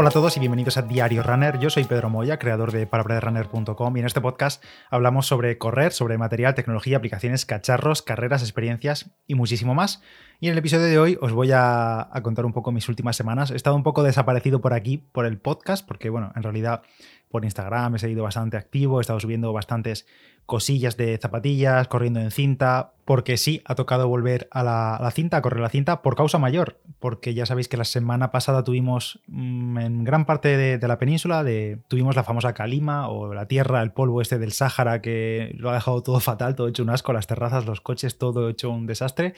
Hola a todos y bienvenidos a Diario Runner. Yo soy Pedro Moya, creador de paraprederunner.com y en este podcast hablamos sobre correr, sobre material, tecnología, aplicaciones, cacharros, carreras, experiencias y muchísimo más. Y en el episodio de hoy os voy a contar un poco mis últimas semanas. He estado un poco desaparecido por aquí, por el podcast, porque bueno, en realidad por Instagram he seguido bastante activo, he estado subiendo bastantes cosillas de zapatillas, corriendo en cinta, porque sí, ha tocado volver a la, cinta, a correr la cinta, por causa mayor, porque ya sabéis que la semana pasada tuvimos mm, en gran parte de, la península, de, tuvimos la famosa calima o la tierra, el polvo este del Sáhara que lo ha dejado todo fatal, todo hecho un asco, las terrazas, los coches, todo hecho un desastre.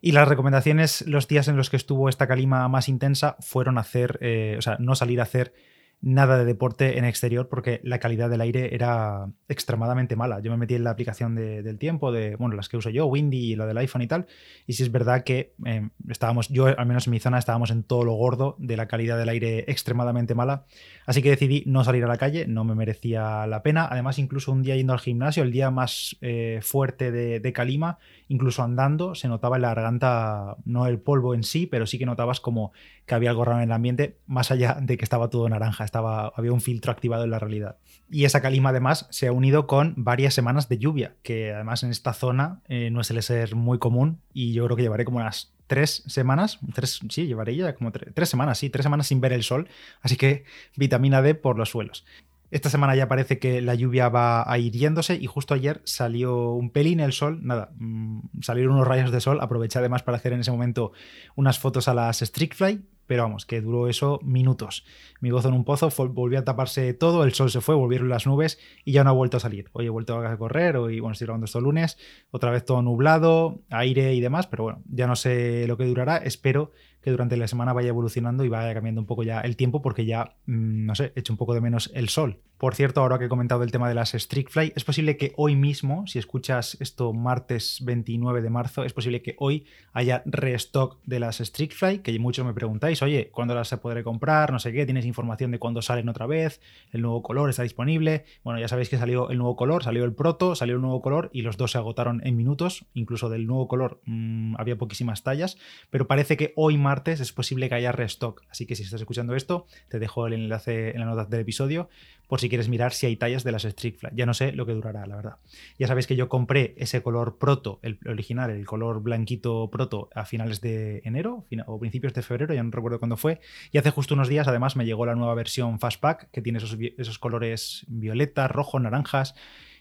Y las recomendaciones, los días en los que estuvo esta calima más intensa, fueron hacer, eh, o sea, no salir a hacer nada de deporte en exterior porque la calidad del aire era extremadamente mala. Yo me metí en la aplicación del tiempo, de bueno, las que uso yo, Windy y la del iPhone y tal, y si es verdad que eh, estábamos, yo al menos en mi zona estábamos en todo lo gordo de la calidad del aire extremadamente mala, así que decidí no salir a la calle, no me merecía la pena. Además, incluso un día yendo al gimnasio, el día más eh, fuerte de, de Calima, incluso andando, se notaba en la garganta, no el polvo en sí, pero sí que notabas como que había algo raro en el ambiente, más allá de que estaba todo naranja, estaba, había un filtro activado en la realidad. Y esa calima además se ha unido con varias semanas de lluvia, que además en esta zona eh, no suele ser muy común y yo creo que llevaré como unas tres semanas, tres, sí, llevaré ya como tres semanas, sí, tres semanas sin ver el sol, así que vitamina D por los suelos. Esta semana ya parece que la lluvia va a ir yéndose y justo ayer salió un pelín el sol, nada, mm, salieron unos rayos de sol, aproveché además para hacer en ese momento unas fotos a las Fly pero vamos, que duró eso minutos. Mi gozo en un pozo, volvió a taparse todo, el sol se fue, volvieron las nubes y ya no ha vuelto a salir. Hoy he vuelto a correr, hoy, bueno, estoy grabando esto lunes, otra vez todo nublado, aire y demás, pero bueno, ya no sé lo que durará, espero que durante la semana vaya evolucionando y vaya cambiando un poco ya el tiempo porque ya, mm, no sé, he hecho un poco de menos el sol. Por cierto, ahora que he comentado el tema de las Fly, es posible que hoy mismo, si escuchas esto martes 29 de marzo, es posible que hoy haya restock de las Fly, que muchos me preguntáis, oye, ¿cuándo las se podré comprar? No sé qué, tienes información de cuándo salen otra vez, el nuevo color está disponible. Bueno, ya sabéis que salió el nuevo color, salió el proto, salió el nuevo color y los dos se agotaron en minutos, incluso del nuevo color mm, había poquísimas tallas, pero parece que hoy martes es posible que haya restock. Así que si estás escuchando esto, te dejo el enlace en la nota del episodio por si quieres mirar si hay tallas de las Street Fly. Ya no sé lo que durará, la verdad. Ya sabéis que yo compré ese color proto, el original, el color blanquito proto, a finales de enero o principios de febrero, ya no recuerdo cuándo fue. Y hace justo unos días, además, me llegó la nueva versión Fastpack, que tiene esos, esos colores violeta, rojo, naranjas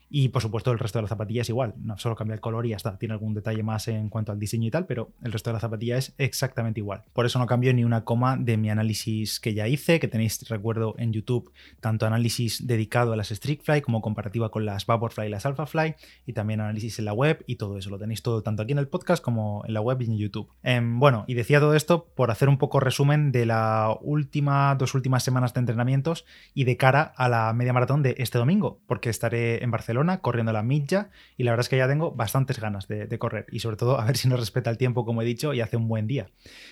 y por supuesto el resto de la zapatilla es igual, no solo cambia el color y ya está, tiene algún detalle más en cuanto al diseño y tal, pero el resto de la zapatilla es exactamente igual. Por eso no cambio ni una coma de mi análisis que ya hice, que tenéis, recuerdo, en YouTube, tanto análisis dedicado a las Fly como comparativa con las Vaporfly y las Alphafly, y también análisis en la web y todo eso. Lo tenéis todo tanto aquí en el podcast como en la web y en YouTube. Em, bueno, y decía todo esto por hacer un poco resumen de la última, dos últimas semanas de entrenamientos y de cara a la media maratón de este domingo, porque estaré en Barcelona corriendo la milla y la verdad es que ya tengo bastantes ganas de, correr y sobre todo a ver si nos respeta el tiempo como he dicho y hace un buen día.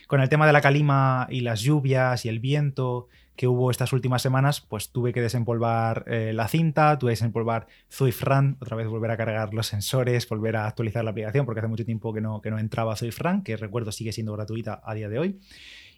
Con el tema de la calima y las lluvias y el viento que hubo estas últimas semanas, pues tuve que desempolvar eh, la cinta, tuve que desempolvar Zwift Run, otra vez volver a cargar los sensores, volver a actualizar la aplicación, porque hace mucho tiempo que no, que no entraba Zwift Run, que recuerdo sigue siendo gratuita a día de hoy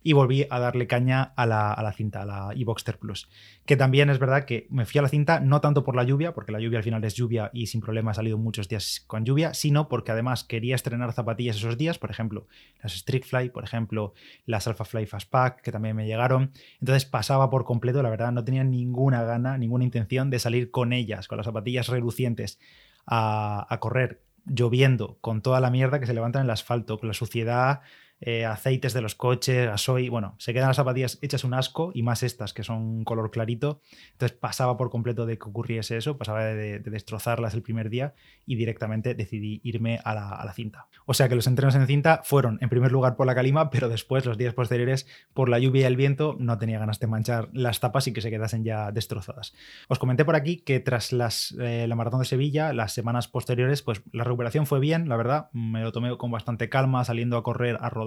y volví a darle caña a la, cinta, a la eBoxster Plus. Que también es verdad que me fui a la cinta no tanto por la lluvia, porque la lluvia al final es lluvia y sin problema ha salido muchos días con lluvia, sino porque además quería estrenar zapatillas esos días, por ejemplo, las Streetfly, por ejemplo, las Alphafly Fastpack, que también me llegaron. Entonces pasaba por completo, la verdad, no tenía ninguna gana, ninguna intención de salir con ellas, con las zapatillas relucientes, a, a correr lloviendo, con toda la mierda que se levanta en el asfalto, con la suciedad eh, aceites de los coches, gasoil, bueno, se quedan las zapatillas hechas un asco y más estas que son color clarito. Entonces pasaba por completo de que ocurriese eso, pasaba de, destrozarlas el primer día y directamente decidí irme a la, cinta. O sea que los entrenos en cinta fueron en primer lugar por la calima, pero después, los días posteriores, por la lluvia y el viento, no tenía ganas de manchar las tapas y que se quedasen ya destrozadas. Os comenté por aquí que tras eh, la maratón de Sevilla, las semanas posteriores, pues la recuperación fue bien, la verdad, me lo tomé con bastante calma, saliendo a correr, a rodar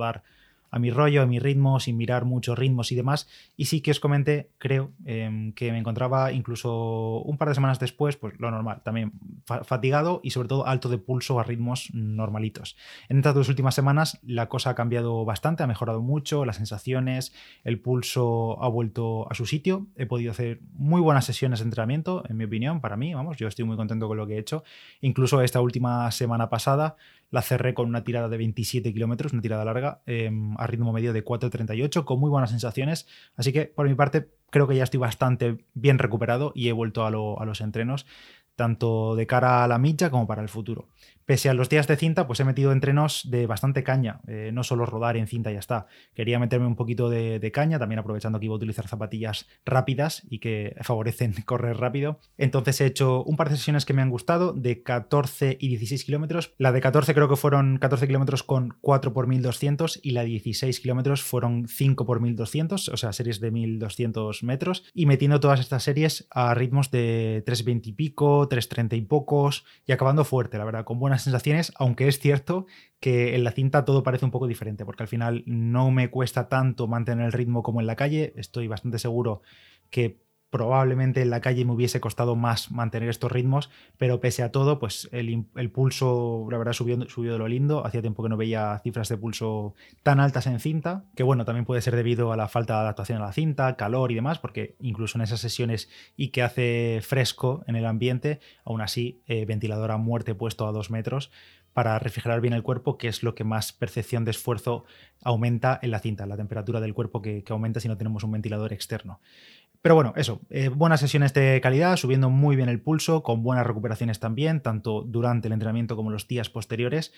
a mi rollo, a mi ritmo, sin mirar muchos ritmos y demás. Y sí que os comenté, creo, em, que me encontraba incluso un par de semanas después, pues lo normal, también fatigado y sobre todo alto de pulso a ritmos normalitos. En estas dos últimas semanas la cosa ha cambiado bastante, ha mejorado mucho, las sensaciones, el pulso ha vuelto a su sitio. He podido hacer muy buenas sesiones de entrenamiento, en mi opinión, para mí, vamos, yo estoy muy contento con lo que he hecho. Incluso esta última semana pasada la cerré con una tirada de 27 kilómetros, una tirada larga, em, a ritmo medio de 4.38, con muy buenas sensaciones. Así que por mi parte creo que ya estoy bastante bien recuperado y he vuelto a, a los entrenos tanto de cara a la milla como para el futuro. Pese a los días de cinta, pues he metido entrenos de bastante caña, eh, no solo rodar en cinta y ya está. Quería meterme un poquito de, caña, también aprovechando que iba a utilizar zapatillas rápidas y que favorecen correr rápido. Entonces he hecho un par de sesiones que me han gustado, de 14 y 16 kilómetros. La de 14 creo que fueron 14 kilómetros con 4 por 1200 y la de 16 kilómetros fueron 5 por 1200, o sea, series de 1200 metros. Y metiendo todas estas series a ritmos de 320 y pico, 3.30 y pocos, y acabando fuerte, la verdad, con buenas sensaciones, aunque es cierto que en la cinta todo parece un poco diferente, porque al final no me cuesta tanto mantener el ritmo como en la calle, estoy bastante seguro que probablemente en la calle me hubiese costado más mantener estos ritmos, pero pese a todo, pues el, pulso, la verdad, subió, de lo lindo. Hacía tiempo que no veía cifras de pulso tan altas en cinta, que bueno, también puede ser debido a la falta de adaptación a la cinta, calor y demás, porque incluso en esas sesiones y que hace fresco en el ambiente, aún así, eh, ventilador a muerte puesto a dos metros para refrigerar bien el cuerpo, que es lo que más percepción de esfuerzo aumenta en la cinta, la temperatura del cuerpo que aumenta si no tenemos un ventilador externo. Pero bueno, eso, eh, buenas sesiones de calidad, subiendo muy bien el pulso, con buenas recuperaciones también, tanto durante el entrenamiento como los días posteriores.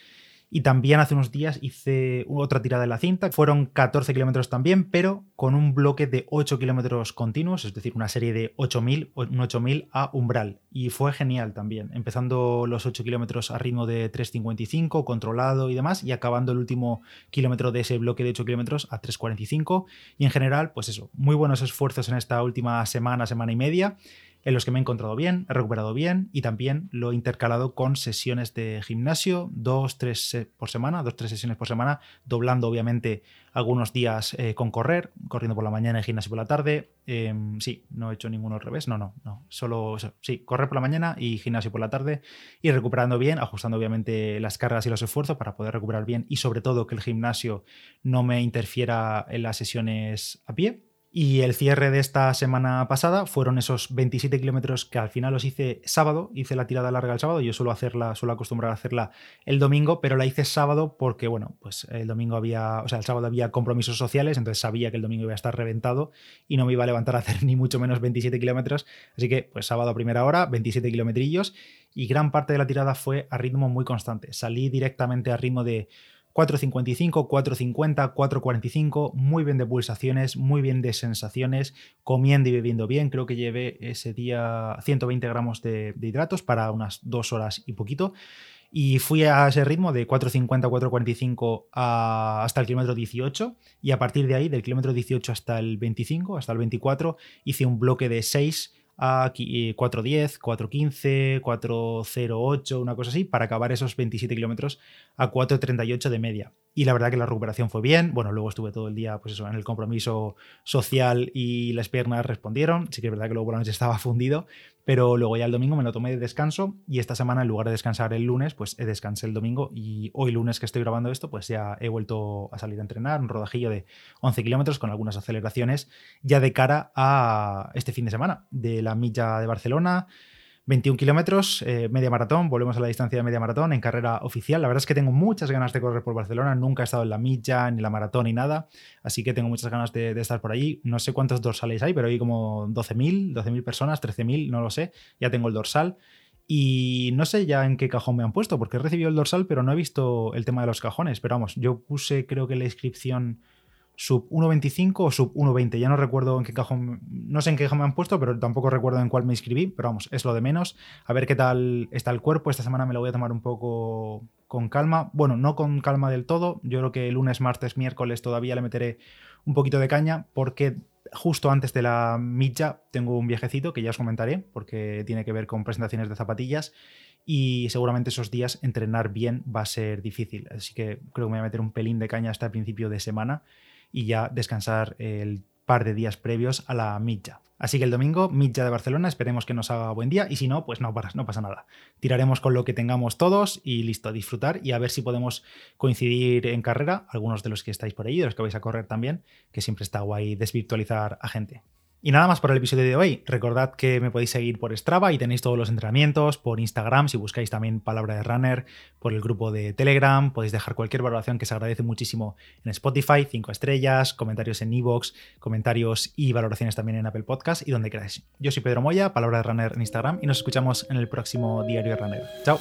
Y también hace unos días hice otra tirada de la cinta. Fueron 14 kilómetros también, pero con un bloque de 8 kilómetros continuos, es decir, una serie de 8000, un 8000 a umbral. Y fue genial también, empezando los 8 kilómetros a ritmo de 3.55, controlado y demás, y acabando el último kilómetro de ese bloque de 8 kilómetros a 3.45. Y en general, pues eso, muy buenos esfuerzos en esta última semana, semana y media en los que me he encontrado bien, he recuperado bien y también lo he intercalado con sesiones de gimnasio, dos, tres por semana, dos, tres sesiones por semana, doblando obviamente algunos días eh, con correr, corriendo por la mañana y gimnasio por la tarde. Em, sí, no he hecho ninguno al revés, no, no, no, solo sí, correr por la mañana y gimnasio por la tarde y recuperando bien, ajustando obviamente las cargas y los esfuerzos para poder recuperar bien y sobre todo que el gimnasio no me interfiera en las sesiones a pie y el cierre de esta semana pasada fueron esos 27 kilómetros que al final los hice sábado, hice la tirada larga el sábado, yo suelo hacerla, suelo acostumbrar a hacerla el domingo, pero la hice sábado porque, bueno, pues el domingo había, o sea, el sábado había compromisos sociales, entonces sabía que el domingo iba a estar reventado y no me iba a levantar a hacer ni mucho menos 27 kilómetros, así que pues sábado a primera hora, 27 kilometrillos y gran parte de la tirada fue a ritmo muy constante, salí directamente a ritmo de 4.55, 4.50, 4.45, muy bien de pulsaciones, muy bien de sensaciones, comiendo y bebiendo bien. Creo que llevé ese día 120 gramos de, hidratos para unas dos horas y poquito. Y fui a ese ritmo de 4.50, 4.45 hasta el kilómetro 18. Y a partir de ahí, del kilómetro 18 hasta el 25, hasta el 24, hice un bloque de 6 a 4.10, 4.15, 4.08, una cosa así, para acabar esos 27 kilómetros a 4.38 de media. Y la verdad que la recuperación fue bien. Bueno, luego estuve todo el día pues eso, en el compromiso social y las piernas respondieron. Sí que es verdad que luego por la noche estaba fundido, pero luego ya el domingo me lo tomé de descanso y esta semana en lugar de descansar el lunes, pues he descansé el domingo y hoy lunes que estoy grabando esto, pues ya he vuelto a salir a entrenar, un rodajillo de 11 kilómetros con algunas aceleraciones ya de cara a este fin de semana de la milla de Barcelona 21 kilómetros, eh, media maratón, volvemos a la distancia de media maratón en carrera oficial. La verdad es que tengo muchas ganas de correr por Barcelona, nunca he estado en la milla, ni la maratón, ni nada, así que tengo muchas ganas de, estar por allí. No sé cuántos dorsales hay, pero hay como 12.000, 12.000 personas, 13.000, no lo sé, ya tengo el dorsal. Y no sé ya en qué cajón me han puesto, porque he recibido el dorsal, pero no he visto el tema de los cajones. Pero vamos, yo puse creo que la inscripción sub 1.25 o sub 1.20. Ya no recuerdo en qué cajón, no sé en qué cajón me han puesto, pero tampoco recuerdo en cuál me inscribí, pero vamos, es lo de menos. A ver qué tal está el cuerpo. Esta semana me lo voy a tomar un poco con calma. Bueno, no con calma del todo. Yo creo que lunes, martes, miércoles todavía le meteré un poquito de caña porque justo antes de la milla tengo un viajecito que ya os comentaré porque tiene que ver con presentaciones de zapatillas y seguramente esos días entrenar bien va a ser difícil. Así que creo que me voy a meter un pelín de caña hasta el principio de semana y ya descansar el par de días previos a la Mitja. Así que el domingo, Mitja de Barcelona, esperemos que nos haga buen día y si no, pues no, no pasa nada. Tiraremos con lo que tengamos todos y listo, disfrutar y a ver si podemos coincidir en carrera, algunos de los que estáis por ahí, de los que vais a correr también, que siempre está guay desvirtualizar a gente. Y nada más por el episodio de hoy. Recordad que me podéis seguir por Strava y tenéis todos los entrenamientos, por Instagram, si buscáis también palabra de runner, por el grupo de Telegram, podéis dejar cualquier valoración que se agradece muchísimo en Spotify, 5 estrellas, comentarios en Evox, comentarios y valoraciones también en Apple Podcast y donde queráis. Yo soy Pedro Moya, palabra de runner en Instagram y nos escuchamos en el próximo diario de runner. Chao.